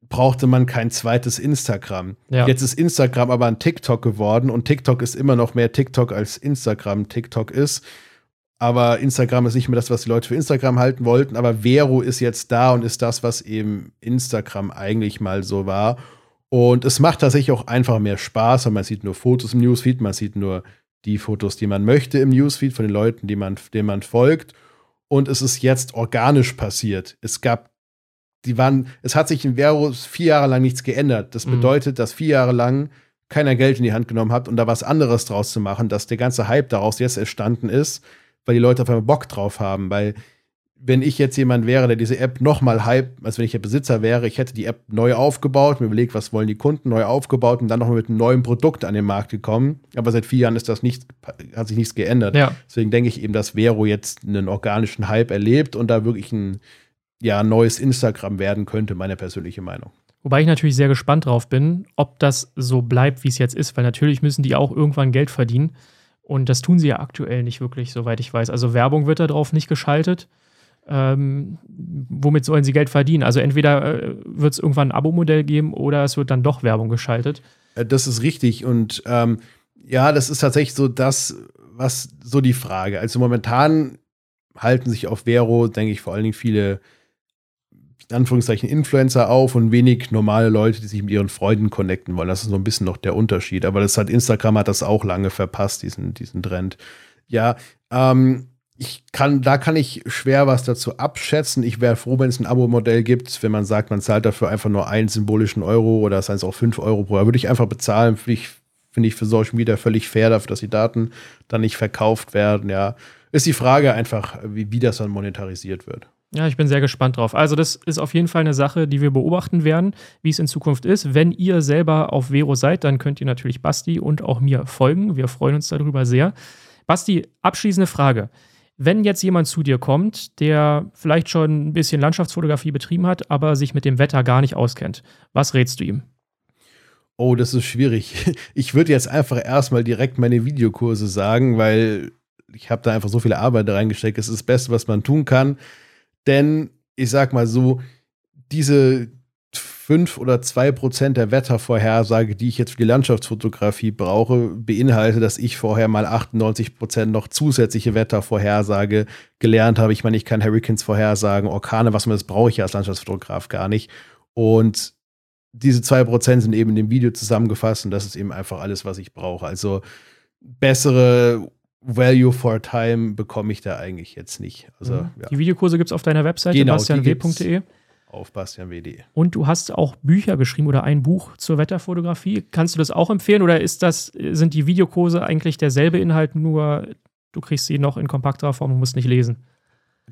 brauchte man kein zweites Instagram. Ja. Jetzt ist Instagram aber ein TikTok geworden und TikTok ist immer noch mehr TikTok als Instagram TikTok ist. Aber Instagram ist nicht mehr das, was die Leute für Instagram halten wollten. Aber Vero ist jetzt da und ist das, was eben Instagram eigentlich mal so war. Und es macht tatsächlich auch einfach mehr Spaß, weil man sieht nur Fotos im Newsfeed, man sieht nur die Fotos, die man möchte im Newsfeed von den Leuten, die man, denen man folgt. Und es ist jetzt organisch passiert. Es gab, die waren, es hat sich in Vero vier Jahre lang nichts geändert. Das mhm. bedeutet, dass vier Jahre lang keiner Geld in die Hand genommen hat und da was anderes draus zu machen, dass der ganze Hype daraus jetzt entstanden ist, weil die Leute auf einmal Bock drauf haben, weil wenn ich jetzt jemand wäre, der diese App nochmal hype, als wenn ich der Besitzer wäre, ich hätte die App neu aufgebaut, mir überlegt, was wollen die Kunden, neu aufgebaut und dann nochmal mit einem neuen Produkt an den Markt gekommen. Aber seit vier Jahren ist das nicht, hat sich nichts geändert. Ja. Deswegen denke ich eben, dass Vero jetzt einen organischen Hype erlebt und da wirklich ein ja, neues Instagram werden könnte, meine persönliche Meinung. Wobei ich natürlich sehr gespannt drauf bin, ob das so bleibt, wie es jetzt ist, weil natürlich müssen die auch irgendwann Geld verdienen. Und das tun sie ja aktuell nicht wirklich, soweit ich weiß. Also Werbung wird da drauf nicht geschaltet ähm, womit sollen sie Geld verdienen? Also entweder äh, wird es irgendwann ein Abo-Modell geben oder es wird dann doch Werbung geschaltet. Äh, das ist richtig. Und ähm, ja, das ist tatsächlich so das, was so die Frage. Also momentan halten sich auf Vero, denke ich, vor allen Dingen viele in Anführungszeichen Influencer auf und wenig normale Leute, die sich mit ihren Freunden connecten wollen. Das ist so ein bisschen noch der Unterschied. Aber das hat Instagram hat das auch lange verpasst, diesen, diesen Trend. Ja, ähm, ich kann, da kann ich schwer was dazu abschätzen. Ich wäre froh, wenn es ein Abo-Modell gibt, wenn man sagt, man zahlt dafür einfach nur einen symbolischen Euro oder seien es auch fünf Euro pro Jahr, würde ich einfach bezahlen. Finde ich, find ich für Social Media völlig fair dafür, dass die Daten dann nicht verkauft werden. Ja, ist die Frage einfach, wie, wie das dann monetarisiert wird. Ja, ich bin sehr gespannt drauf. Also, das ist auf jeden Fall eine Sache, die wir beobachten werden, wie es in Zukunft ist. Wenn ihr selber auf Vero seid, dann könnt ihr natürlich Basti und auch mir folgen. Wir freuen uns darüber sehr. Basti, abschließende Frage. Wenn jetzt jemand zu dir kommt, der vielleicht schon ein bisschen Landschaftsfotografie betrieben hat, aber sich mit dem Wetter gar nicht auskennt, was rätst du ihm? Oh, das ist schwierig. Ich würde jetzt einfach erstmal direkt meine Videokurse sagen, weil ich habe da einfach so viel Arbeit reingesteckt. Es ist das Beste, was man tun kann. Denn ich sag mal so, diese 5 oder 2 Prozent der Wettervorhersage, die ich jetzt für die Landschaftsfotografie brauche, beinhalte, dass ich vorher mal 98 Prozent noch zusätzliche Wettervorhersage gelernt habe. Ich meine, ich kann Hurricanes vorhersagen, Orkane, was man das brauche ich als Landschaftsfotograf gar nicht. Und diese 2 Prozent sind eben in dem Video zusammengefasst und das ist eben einfach alles, was ich brauche. Also bessere Value for Time bekomme ich da eigentlich jetzt nicht. Also, mhm. ja. Die Videokurse gibt es auf deiner Webseite, genau, bastianw.de auf bastianwd. Und du hast auch Bücher geschrieben oder ein Buch zur Wetterfotografie. Kannst du das auch empfehlen oder ist das, sind die Videokurse eigentlich derselbe Inhalt, nur du kriegst sie noch in kompakterer Form und musst nicht lesen?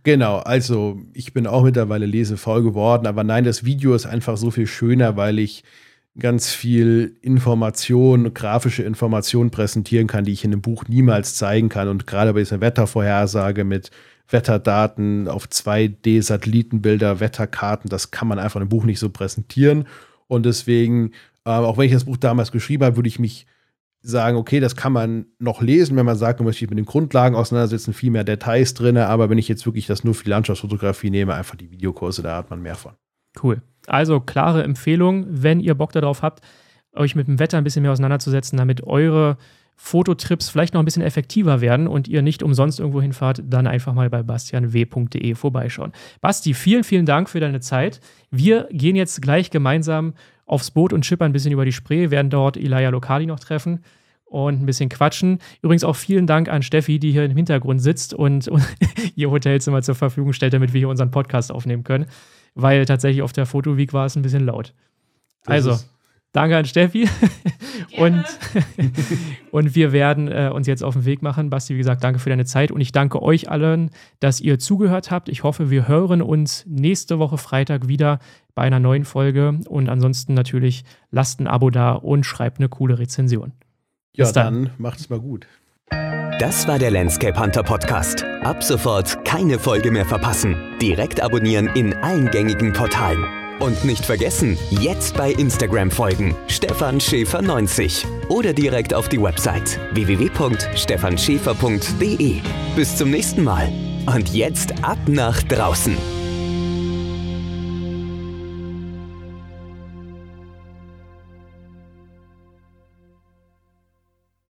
Genau, also ich bin auch mittlerweile lesefaul geworden, aber nein, das Video ist einfach so viel schöner, weil ich ganz viel Information, grafische Information präsentieren kann, die ich in einem Buch niemals zeigen kann. Und gerade bei dieser Wettervorhersage mit Wetterdaten auf 2D-Satellitenbilder, Wetterkarten, das kann man einfach im Buch nicht so präsentieren. Und deswegen, äh, auch wenn ich das Buch damals geschrieben habe, würde ich mich sagen, okay, das kann man noch lesen, wenn man sagt, man möchte sich mit den Grundlagen auseinandersetzen, viel mehr Details drin, aber wenn ich jetzt wirklich das nur für die Landschaftsfotografie nehme, einfach die Videokurse, da hat man mehr von. Cool. Also klare Empfehlung, wenn ihr Bock darauf habt, euch mit dem Wetter ein bisschen mehr auseinanderzusetzen, damit eure Fototrips vielleicht noch ein bisschen effektiver werden und ihr nicht umsonst irgendwo hinfahrt, dann einfach mal bei bastianw.de vorbeischauen. Basti, vielen, vielen Dank für deine Zeit. Wir gehen jetzt gleich gemeinsam aufs Boot und schippern ein bisschen über die Spree, werden dort Ilaya Lokali noch treffen und ein bisschen quatschen. Übrigens auch vielen Dank an Steffi, die hier im Hintergrund sitzt und, und ihr Hotelzimmer zur Verfügung stellt, damit wir hier unseren Podcast aufnehmen können, weil tatsächlich auf der Fotoweek war es ein bisschen laut. Das also, Danke an Steffi. und, und wir werden äh, uns jetzt auf den Weg machen. Basti, wie gesagt, danke für deine Zeit und ich danke euch allen, dass ihr zugehört habt. Ich hoffe, wir hören uns nächste Woche Freitag wieder bei einer neuen Folge. Und ansonsten natürlich lasst ein Abo da und schreibt eine coole Rezension. Bis ja, dann, dann macht's mal gut. Das war der Landscape Hunter Podcast. Ab sofort keine Folge mehr verpassen. Direkt abonnieren in allen gängigen Portalen. Und nicht vergessen, jetzt bei Instagram folgen, Stefan Schäfer 90 oder direkt auf die Website www.stefanschäfer.de. Bis zum nächsten Mal. Und jetzt ab nach draußen.